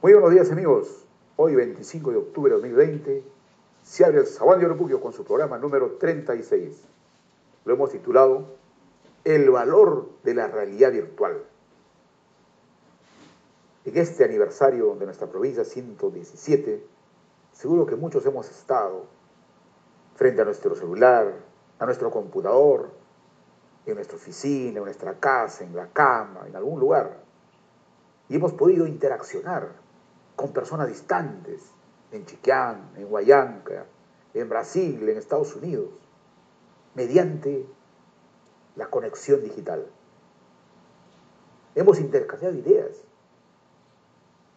Muy buenos días amigos. Hoy 25 de octubre de 2020 se abre el Sabán de con su programa número 36. Lo hemos titulado El valor de la realidad virtual. En este aniversario de nuestra provincia 117, seguro que muchos hemos estado frente a nuestro celular, a nuestro computador, en nuestra oficina, en nuestra casa, en la cama, en algún lugar. Y hemos podido interaccionar con personas distantes, en Chiquián, en Huayanca, en Brasil, en Estados Unidos, mediante la conexión digital. Hemos intercambiado ideas,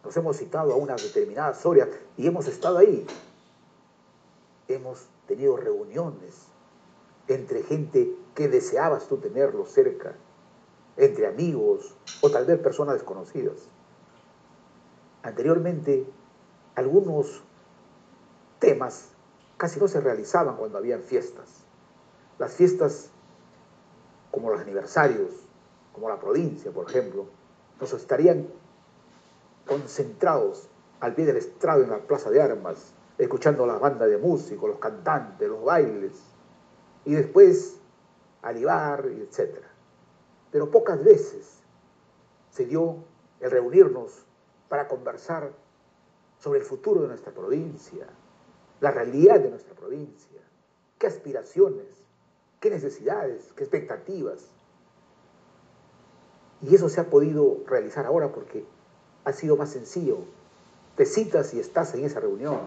nos hemos citado a unas determinadas historias y hemos estado ahí. Hemos tenido reuniones entre gente que deseabas tú tenerlo cerca, entre amigos o tal vez personas desconocidas. Anteriormente, algunos temas casi no se realizaban cuando habían fiestas. Las fiestas, como los aniversarios, como la provincia, por ejemplo, nos estarían concentrados al pie del estrado en la plaza de armas, escuchando la banda de músicos, los cantantes, los bailes, y después alivar, etc. Pero pocas veces se dio el reunirnos para conversar sobre el futuro de nuestra provincia, la realidad de nuestra provincia, qué aspiraciones, qué necesidades, qué expectativas. Y eso se ha podido realizar ahora porque ha sido más sencillo. Te citas y estás en esa reunión.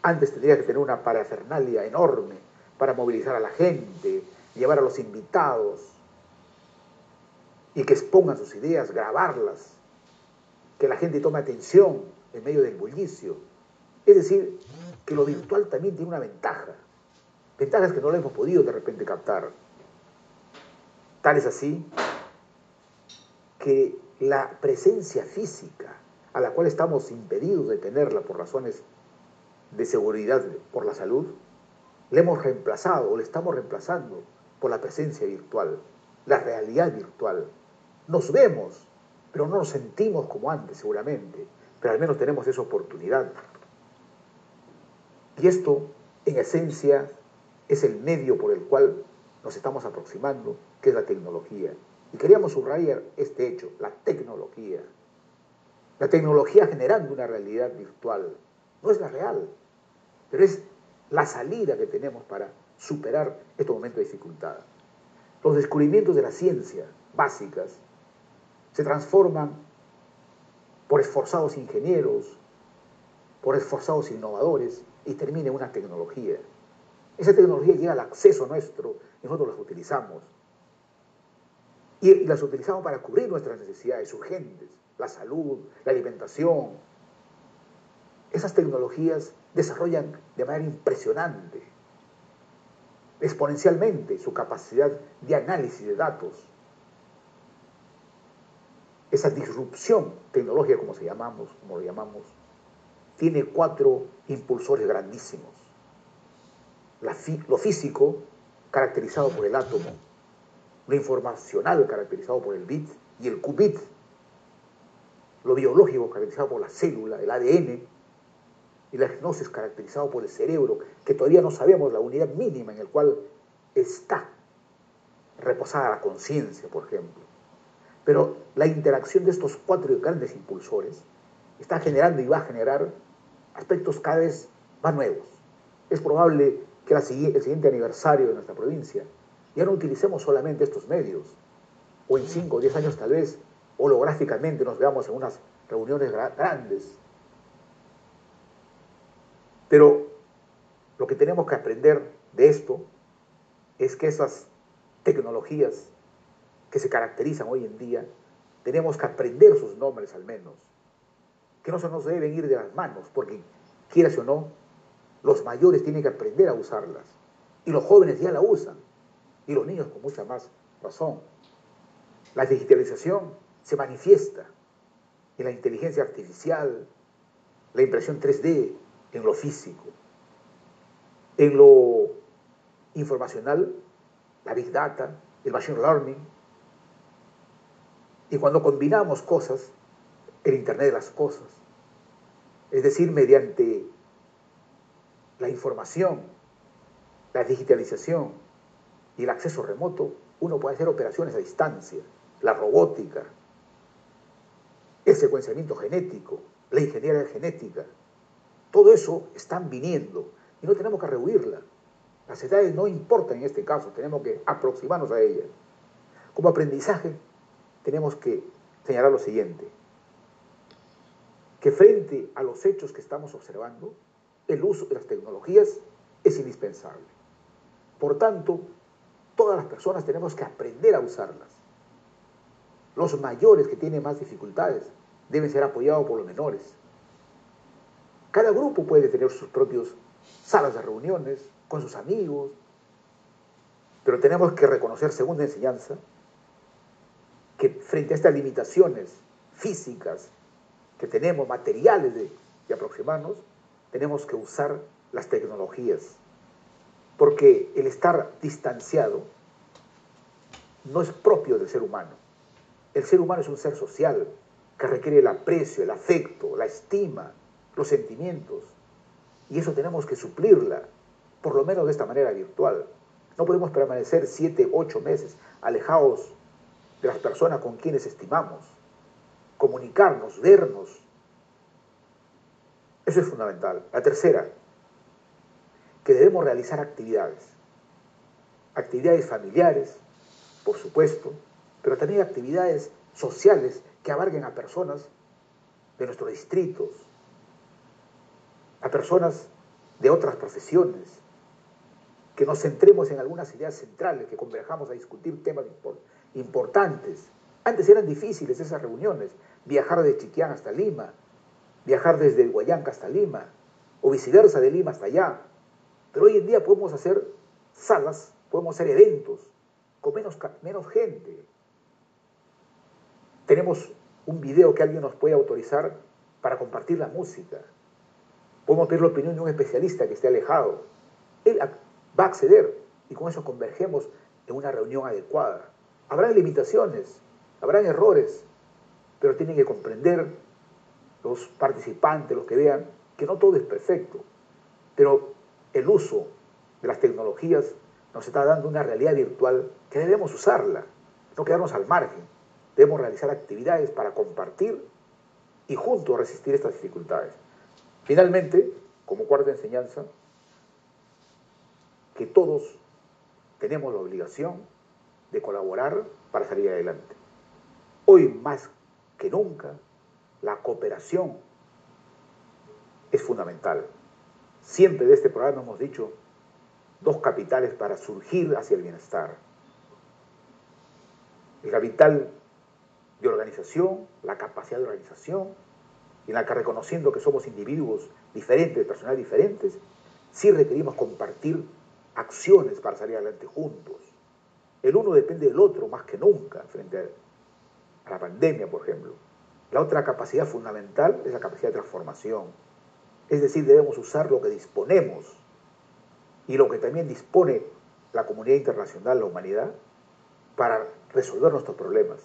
Antes tendrías que tener una parafernalia enorme para movilizar a la gente, llevar a los invitados y que expongan sus ideas, grabarlas que la gente tome atención en medio del bullicio. Es decir, que lo virtual también tiene una ventaja. Ventajas que no lo hemos podido de repente captar. Tal es así que la presencia física a la cual estamos impedidos de tenerla por razones de seguridad, por la salud, le hemos reemplazado o le estamos reemplazando por la presencia virtual, la realidad virtual. Nos vemos, pero no nos sentimos como antes seguramente, pero al menos tenemos esa oportunidad. Y esto, en esencia, es el medio por el cual nos estamos aproximando, que es la tecnología. Y queríamos subrayar este hecho, la tecnología. La tecnología generando una realidad virtual. No es la real, pero es la salida que tenemos para superar este momento de dificultad. Los descubrimientos de la ciencia básicas se transforman por esforzados ingenieros, por esforzados innovadores y termina en una tecnología. Esa tecnología llega al acceso nuestro y nosotros las utilizamos. Y las utilizamos para cubrir nuestras necesidades urgentes, la salud, la alimentación. Esas tecnologías desarrollan de manera impresionante, exponencialmente, su capacidad de análisis de datos, esa disrupción tecnológica, como, se llamamos, como lo llamamos, tiene cuatro impulsores grandísimos. lo físico, caracterizado por el átomo, lo informacional, caracterizado por el bit y el qubit, lo biológico, caracterizado por la célula, el ADN, y la gnosis, caracterizado por el cerebro, que todavía no sabemos la unidad mínima en la cual está reposada la conciencia, por ejemplo. Pero la interacción de estos cuatro grandes impulsores está generando y va a generar aspectos cada vez más nuevos. Es probable que el siguiente aniversario de nuestra provincia ya no utilicemos solamente estos medios, o en 5 o 10 años tal vez holográficamente nos veamos en unas reuniones grandes. Pero lo que tenemos que aprender de esto es que esas tecnologías que se caracterizan hoy en día, tenemos que aprender sus nombres al menos, que no se nos deben ir de las manos, porque quieras o no, los mayores tienen que aprender a usarlas, y los jóvenes ya la usan, y los niños con mucha más razón. La digitalización se manifiesta en la inteligencia artificial, la impresión 3D, en lo físico, en lo informacional, la big data, el machine learning, y cuando combinamos cosas, el Internet de las cosas, Es decir, mediante la información, la digitalización y el acceso remoto, uno puede hacer operaciones a distancia, la robótica, el secuenciamiento genético, la ingeniería genética. Todo eso están viniendo y no tenemos que rehuirla. Las edades no importan en este caso, tenemos que aproximarnos a ellas. Como aprendizaje, tenemos que señalar lo siguiente, que frente a los hechos que estamos observando, el uso de las tecnologías es indispensable. Por tanto, todas las personas tenemos que aprender a usarlas. Los mayores que tienen más dificultades deben ser apoyados por los menores. Cada grupo puede tener sus propios salas de reuniones con sus amigos, pero tenemos que reconocer, según enseñanza, que frente a estas limitaciones físicas que tenemos, materiales de, de aproximarnos, tenemos que usar las tecnologías. Porque el estar distanciado no es propio del ser humano. El ser humano es un ser social que requiere el aprecio, el afecto, la estima, los sentimientos. Y eso tenemos que suplirla, por lo menos de esta manera virtual. No podemos permanecer siete, ocho meses alejados de las personas con quienes estimamos, comunicarnos, vernos. Eso es fundamental. La tercera, que debemos realizar actividades. Actividades familiares, por supuesto, pero también actividades sociales que abarquen a personas de nuestros distritos, a personas de otras profesiones, que nos centremos en algunas ideas centrales, que converjamos a discutir temas importantes. Antes eran difíciles esas reuniones, viajar de Chiquián hasta Lima, viajar desde Guayanca hasta Lima, o viceversa, de Lima hasta allá. Pero hoy en día podemos hacer salas, podemos hacer eventos con menos, menos gente. Tenemos un video que alguien nos puede autorizar para compartir la música. Podemos pedir la opinión de un especialista que esté alejado. Él va a acceder y con eso convergemos en una reunión adecuada. Habrá limitaciones, habrán errores, pero tienen que comprender los participantes, los que vean, que no todo es perfecto, pero el uso de las tecnologías nos está dando una realidad virtual que debemos usarla, no quedarnos al margen. Debemos realizar actividades para compartir y juntos resistir estas dificultades. Finalmente, como cuarta enseñanza, que todos tenemos la obligación de colaborar para salir adelante. Hoy más que nunca, la cooperación es fundamental. Siempre de este programa hemos dicho dos capitales para surgir hacia el bienestar. El capital de organización, la capacidad de organización, en la que reconociendo que somos individuos diferentes, personas diferentes, sí requerimos compartir acciones para salir adelante juntos. El uno depende del otro más que nunca frente a la pandemia, por ejemplo. La otra capacidad fundamental es la capacidad de transformación. Es decir, debemos usar lo que disponemos y lo que también dispone la comunidad internacional, la humanidad, para resolver nuestros problemas.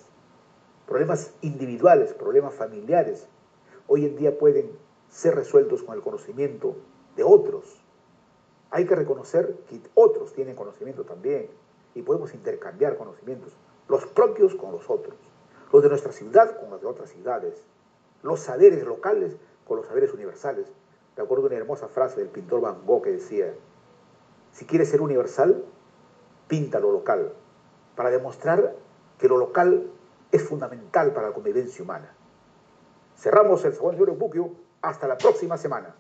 Problemas individuales, problemas familiares, hoy en día pueden ser resueltos con el conocimiento de otros. Hay que reconocer que otros tienen conocimiento también y podemos intercambiar conocimientos, los propios con los otros, los de nuestra ciudad con los de otras ciudades, los saberes locales con los saberes universales. De acuerdo a una hermosa frase del pintor Van Gogh que decía, si quieres ser universal, pinta lo local, para demostrar que lo local es fundamental para la convivencia humana. Cerramos el segundo Buquio. Hasta la próxima semana.